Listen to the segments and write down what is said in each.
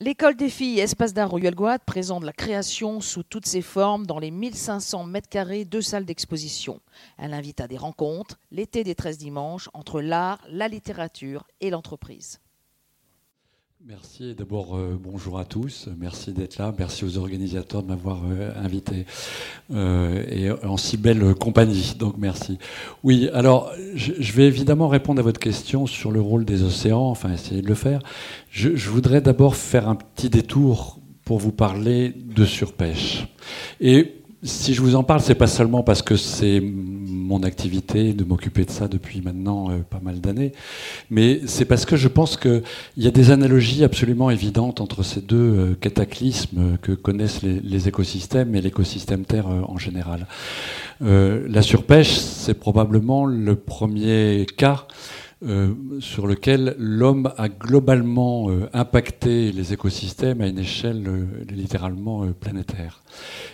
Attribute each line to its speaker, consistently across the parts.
Speaker 1: L'école des filles Espace d'art Royal Guad présente la création sous toutes ses formes dans les 1500 mètres carrés de salles d'exposition. Elle invite à des rencontres l'été des 13 dimanches entre l'art, la littérature et l'entreprise.
Speaker 2: Merci. D'abord, euh, bonjour à tous. Merci d'être là. Merci aux organisateurs de m'avoir euh, invité euh, et en si belle compagnie. Donc, merci. Oui, alors, je, vais évidemment répondre à votre question sur le rôle des océans, enfin, essayer de le faire. Je, voudrais d'abord faire un petit détour pour vous parler de surpêche. Si je vous en parle, c'est pas seulement parce que c'est mon activité de m'occuper de ça depuis maintenant euh, pas mal d'années, mais c'est parce que je pense qu'il y a des analogies absolument évidentes entre ces deux euh, cataclysmes que connaissent les, écosystèmes et l'écosystème Terre euh, en général. la surpêche, c'est probablement le premier cas euh, sur lequel l'homme a globalement euh, impacté les écosystèmes à une échelle euh, littéralement planétaire.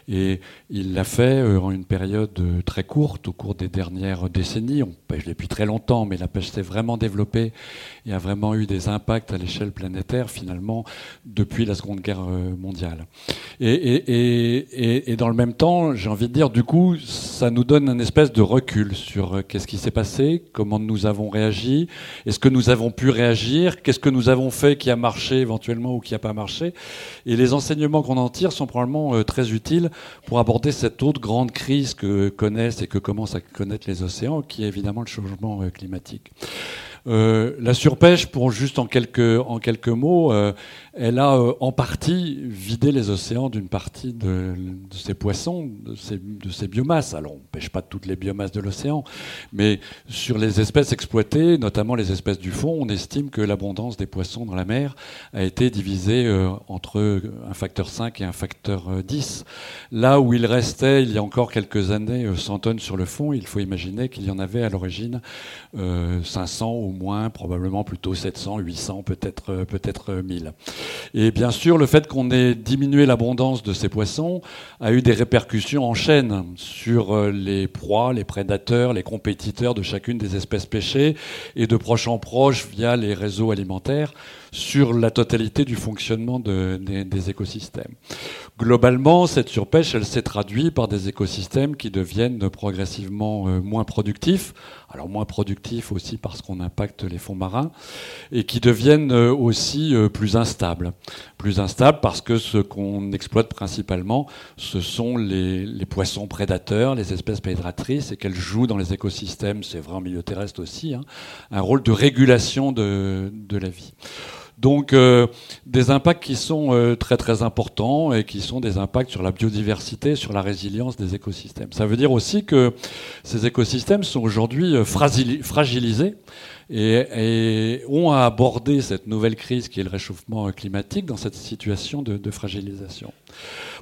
Speaker 2: Et il l'a fait en une période très courte, au cours des dernières décennies. On pêche depuis très longtemps, mais la pêche s'est vraiment développée et a vraiment eu des impacts à l'échelle planétaire, finalement, depuis la Seconde Guerre mondiale. Et, et, et, dans le même temps, j'ai envie de dire, du coup, ça nous donne un espèce de recul sur qu'est-ce qui s'est passé, comment nous avons réagi, est-ce que nous avons pu réagir? Qu'est-ce que nous avons fait qui a marché éventuellement ou qui n'a pas marché? Et les enseignements qu'on en tire sont probablement euh, très utiles pour aborder cette autre grande crise que connaissent et que commencent à connaître les océans, qui est évidemment le changement euh, climatique. Euh, la surpêche, pour juste en quelques, mots, elle a euh, en partie vidé les océans d'une partie de, de, ces poissons, de ces, de biomasses. Alors, on ne pêche pas toutes les biomasses de l'océan, mais sur les espèces exploitées, notamment les espèces du fond, on estime que l'abondance des poissons dans la mer a été divisée entre un facteur 5 et un facteur 10. Là où il restait, il y a encore quelques années, 100 tonnes sur le fond, il faut imaginer qu'il y en avait à l'origine 500 ou moins, probablement plutôt 700, 800, peut-être euh, peut-être 1000. Et bien sûr, le fait qu'on ait diminué l'abondance de ces poissons a eu des répercussions en chaîne sur euh, les proies, les prédateurs, les compétiteurs de chacune des espèces pêchées et de proche en proche via les réseaux alimentaires sur la totalité du fonctionnement des, écosystèmes. Globalement, cette surpêche, elle s'est traduite par des écosystèmes qui deviennent progressivement euh, moins productifs, alors moins productifs aussi parce qu'on impacte les fonds marins, et qui deviennent euh, aussi plus instables. Plus instables parce que ce qu'on exploite principalement, ce sont les, poissons prédateurs, les espèces prédatrices, et qu'elles jouent dans les écosystèmes, c'est vrai en milieu terrestre aussi, hein, un rôle de régulation de la vie. Donc euh, des impacts qui sont euh, très très importants et qui sont des impacts sur la biodiversité, sur la résilience des écosystèmes. Ça veut dire aussi que ces écosystèmes sont aujourd'hui euh, fragilisés et, ont à aborder cette nouvelle crise qui est le réchauffement climatique dans cette situation de, de fragilisation.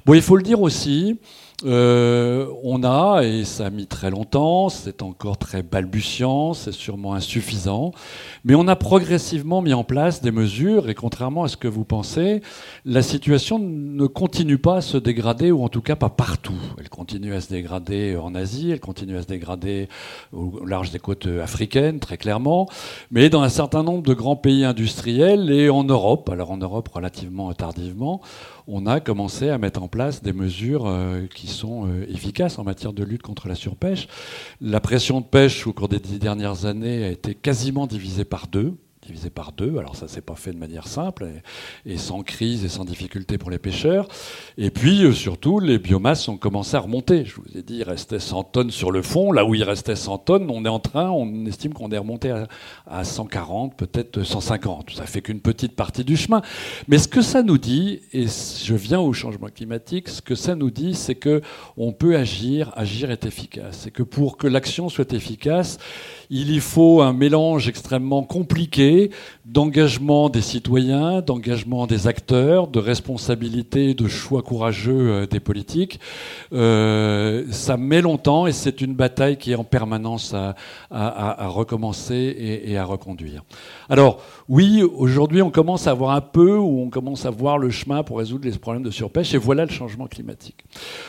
Speaker 2: Bon, il faut le dire aussi, euh, on a, et ça a mis très longtemps, c'est encore très balbutiant, c'est sûrement insuffisant, mais on a progressivement mis en place des mesures, et contrairement à ce que vous pensez, la situation ne continue pas à se dégrader, ou en tout cas pas partout. Elle continue à se dégrader en Asie, elle continue à se dégrader au large des côtes africaines, très clairement, mais dans un certain nombre de grands pays industriels et en Europe, alors en Europe relativement tardivement, on a commencé à mettre en place des mesures euh, qui sont euh, efficaces en matière de lutte contre la surpêche. La pression de pêche au cours des dix dernières années a été quasiment divisée par deux divisé par deux. Alors ça s'est pas fait de manière simple et, sans crise et sans difficulté pour les pêcheurs. Et puis euh, surtout, les biomasses ont commencé à remonter. Je vous ai dit, il restait 100 tonnes sur le fond. Là où il restait 100 tonnes, on est en train, on estime qu'on est remonté à, à 140, peut-être 150. Ça fait qu'une petite partie du chemin. Mais ce que ça nous dit, et je viens au changement climatique, ce que ça nous dit, c'est que on peut agir, agir est efficace. C'est que pour que l'action soit efficace, il y faut un mélange extrêmement compliqué d'engagement des citoyens, d'engagement des acteurs, de responsabilité, de choix courageux euh, des politiques. Euh, ça met longtemps et c'est une bataille qui est en permanence à, recommencer et, à reconduire. Alors oui, aujourd'hui on commence à voir un peu, ou on commence à voir le chemin pour résoudre les problèmes de surpêche, et voilà le changement climatique.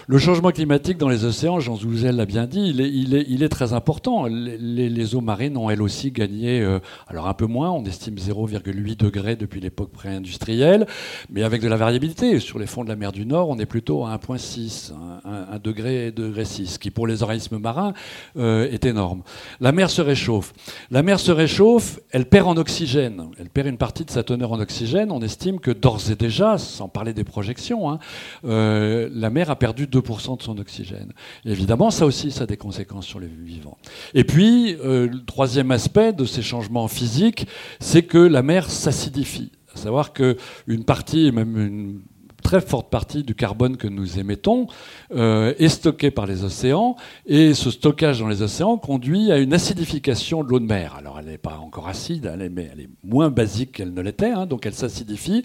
Speaker 2: Le changement climatique dans les océans, Jean Zouzel l'a bien dit, il est, très important. Les eaux marines ont elles aussi gagné, euh, alors un peu moins, on estime 0,8 degrés depuis l'époque pré-industrielle, mais avec de la variabilité. Sur les fonds de la mer du Nord, on est plutôt à 1,6, 1, degré, degré 6, qui pour les organismes marins euh, est énorme. La mer se réchauffe. La mer se réchauffe, elle perd en oxygène, elle perd une partie de sa teneur en oxygène. On estime que d'ores et déjà, sans parler des projections, hein, euh, la mer a perdu 2% de son oxygène. évidemment, ça aussi, ça a des conséquences sur les vivants. Et puis, euh, le troisième aspect de ces changements physiques, c'est que la mer s'acidifie. À savoir qu'une partie, même une très forte partie du carbone que nous émettons euh, est stocké par les océans et ce stockage dans les océans conduit à une acidification de l'eau de mer. Alors elle n'est pas encore acide, elle est, mais elle est moins basique qu'elle ne l'était, hein, donc elle s'acidifie.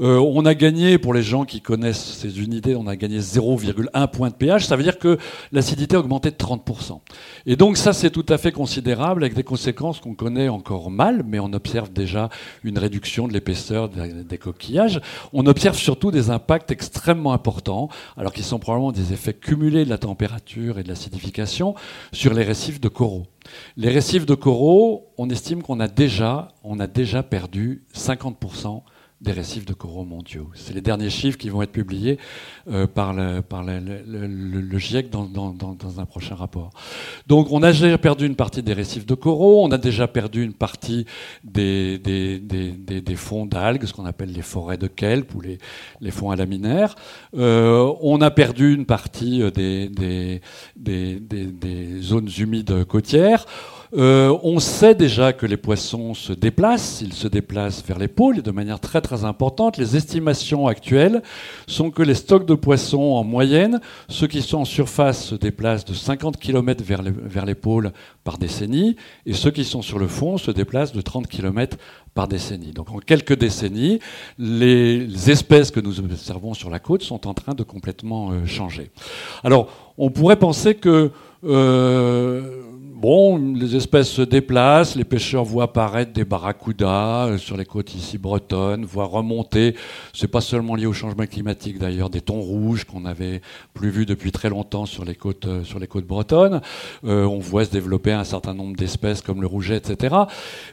Speaker 2: Euh, on a gagné, pour les gens qui connaissent ces unités, on a gagné 0,1 point de pH, ça veut dire que l'acidité a augmenté de 30%. Et donc ça c'est tout à fait considérable avec des conséquences qu'on connaît encore mal, mais on observe déjà une réduction de l'épaisseur des coquillages. On observe surtout des impacts extrêmement importants, alors qu'ils sont probablement des effets cumulés de la température et de l'acidification sur les récifs de coraux. Les récifs de coraux, on estime qu'on a a déjà perdu 50% des récifs de coraux mondiaux. C'est les derniers chiffres qui vont être publiés euh, par, le, GIEC dans, un prochain rapport. Donc on a déjà perdu une partie des récifs de coraux, on a déjà perdu une partie des, fonds d'algues, ce qu'on appelle les forêts de kelp ou les, fonds alaminaires. Euh, on a perdu une partie euh, des zones humides côtières. Euh, on sait déjà que les poissons se déplacent, ils se déplacent vers les pôles de manière très très importante. Les estimations actuelles sont que les stocks de poissons en moyenne, ceux qui sont en surface se déplacent de 50 km vers les, vers les pôles par décennie, et ceux qui sont sur le fond se déplacent de 30 km par décennie. Donc en quelques décennies, les espèces que nous observons sur la côte sont en train de complètement euh, changer. Alors on pourrait penser que euh, Bon, les espèces se déplacent, les pêcheurs voient apparaître des barracudas euh, sur les côtes ici bretonnes, voient remonter, c'est pas seulement lié au changement climatique d'ailleurs, des thons rouges qu'on n'avait plus vus depuis très longtemps sur les côtes, euh, bretonnes. Euh, on voit se développer un certain nombre d'espèces comme le rouget, etc.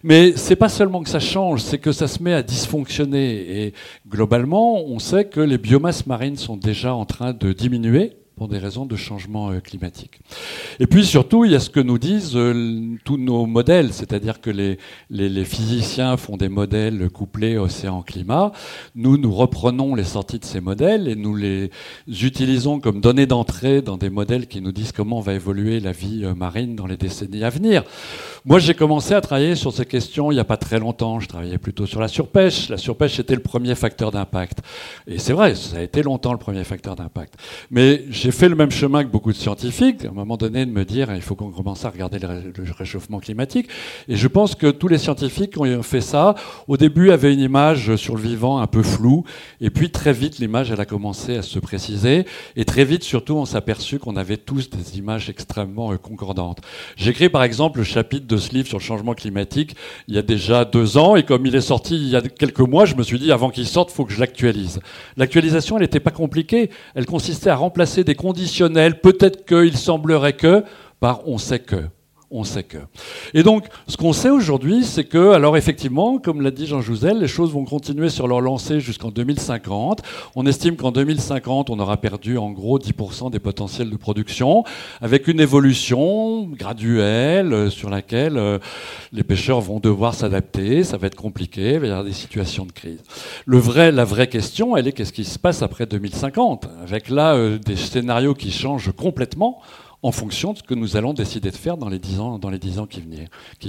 Speaker 2: Mais c'est pas seulement que ça change, c'est que ça se met à dysfonctionner. Et globalement, on sait que les biomasses marines sont déjà en train de diminuer des raisons de changement euh, climatique. Et puis surtout, il y a ce que nous disent euh, tous nos modèles, c'est-à-dire que les, les, physiciens font des modèles couplés océan-climat. Nous, nous reprenons les sorties de ces modèles et nous les utilisons comme données d'entrée dans des modèles qui nous disent comment va évoluer la vie euh, marine dans les décennies à venir. Moi, j'ai commencé à travailler sur ces questions il n'y a pas très longtemps. Je travaillais plutôt sur la surpêche. La surpêche était le premier facteur d'impact. Et c'est vrai, ça a été longtemps le premier facteur d'impact. Mais j'ai j'ai fait le même chemin que beaucoup de scientifiques, à un moment donné, de me dire il faut qu'on commence à regarder le réchauffement climatique. Et je pense que tous les scientifiques ont fait ça, au début, avaient une image sur le vivant un peu floue, et puis très vite, l'image, elle a commencé à se préciser, et très vite, surtout, on s'est aperçu qu'on avait tous des images extrêmement euh, concordantes. J'ai écrit, par exemple, le chapitre de ce livre sur le changement climatique il y a déjà deux ans, et comme il est sorti il y a quelques mois, je me suis dit, avant qu'il sorte, il faut que je l'actualise. L'actualisation, elle n'était pas compliquée, elle consistait à remplacer des conditionnel, peut-être qu'il semblerait que, par on sait que on sait que. Et donc, ce qu'on sait aujourd'hui, c'est que, alors effectivement, comme l'a dit Jean Jouzel, les choses vont continuer sur leur lancée jusqu'en 2050. On estime qu'en 2050, on aura perdu en gros 10% des potentiels de production, avec une évolution graduelle euh, sur laquelle euh, les pêcheurs vont devoir s'adapter. Ça va être compliqué, il va y avoir des situations de crise. La vraie question, elle est qu'est-ce qui se passe après 2050, avec là euh, des scénarios qui changent complètement en fonction de ce que nous allons décider de faire dans les dix ans, dans les ans qui,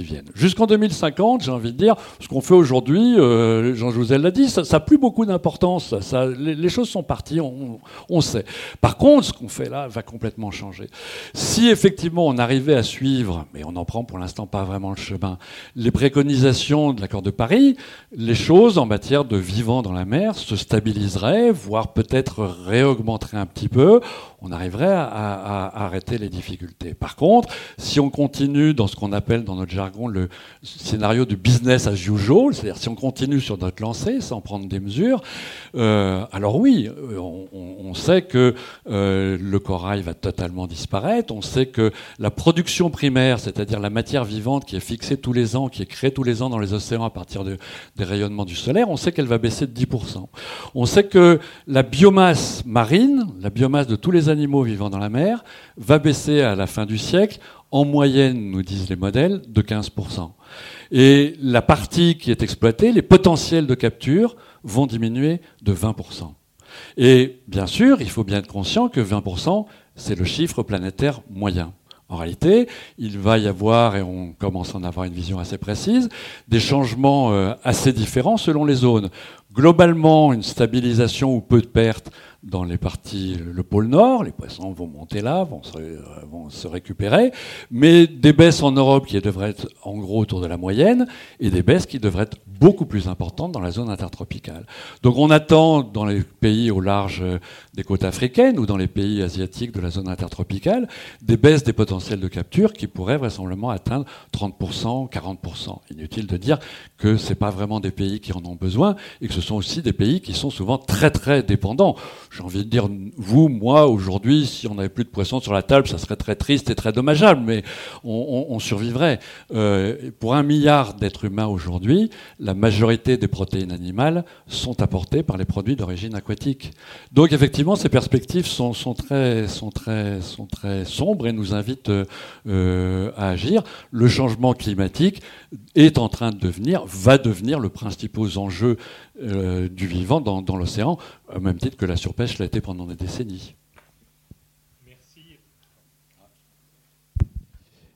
Speaker 2: viennent. Jusqu'en 2050, j'ai envie de dire, ce qu'on fait aujourd'hui, euh, Jean Jouzel l'a dit, ça n'a plus beaucoup d'importance. Les, choses sont parties, on, sait. Par contre, ce qu'on fait là va complètement changer. Si effectivement on arrivait à suivre, mais on n'en prend pour l'instant pas vraiment le chemin, les préconisations de l'accord de Paris, les choses en matière de vivant dans la mer se stabiliseraient, voire peut-être réaugmenteraient un petit peu. On arriverait à, à arrêter difficultés. Par contre, si on continue dans ce qu'on appelle dans notre jargon le scénario du business as usual, c'est-à-dire si on continue sur notre lancée sans prendre des mesures, euh, alors oui, on, on sait que euh, le corail va totalement disparaître, on sait que la production primaire, c'est-à-dire la matière vivante qui est fixée tous les ans, qui est créée tous les ans dans les océans à partir de, des rayonnements du solaire, on sait qu'elle va baisser de 10%. On sait que la biomasse marine, la biomasse de tous les animaux vivant dans la mer, va baisser à la fin du siècle, en moyenne, nous disent les modèles, de 15%. Et la partie qui est exploitée, les potentiels de capture, vont diminuer de 20%. Et bien sûr, il faut bien être conscient que 20%, c'est le chiffre planétaire moyen. En réalité, il va y avoir, et on commence à en avoir une vision assez précise, des changements euh, assez différents selon les zones. Globalement, une stabilisation ou peu de pertes dans les parties, le pôle Nord, les poissons vont monter là, vont se, euh, vont se, récupérer, mais des baisses en Europe qui devraient être en gros autour de la moyenne, et des baisses qui devraient être beaucoup plus importantes dans la zone intertropicale. Donc on attend dans les pays au large euh, des côtes africaines ou dans les pays asiatiques de la zone intertropicale des baisses des potentiels de capture qui pourraient vraisemblablement atteindre 30%, 40%. Inutile de dire que ce pas vraiment des pays qui en ont besoin et que ce sont aussi des pays qui sont souvent très très dépendants j'ai envie de dire, vous, moi, aujourd'hui, si on n'avait plus de poissons sur la table, ça serait très triste et très dommageable, mais on, survivrait. Euh, pour un milliard d'êtres humains aujourd'hui, la majorité des protéines animales sont apportées par les produits d'origine aquatique. Donc effectivement, ces perspectives sont, très, sont, très, sont très sombres et nous invitent euh, à agir. Le changement climatique est en train de devenir, va devenir le principal enjeu euh, du vivant dans, l'océan, au même titre que la surpêche l'a été pendant des décennies.
Speaker 3: Merci.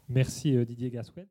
Speaker 3: Merci euh, Didier Gasquet.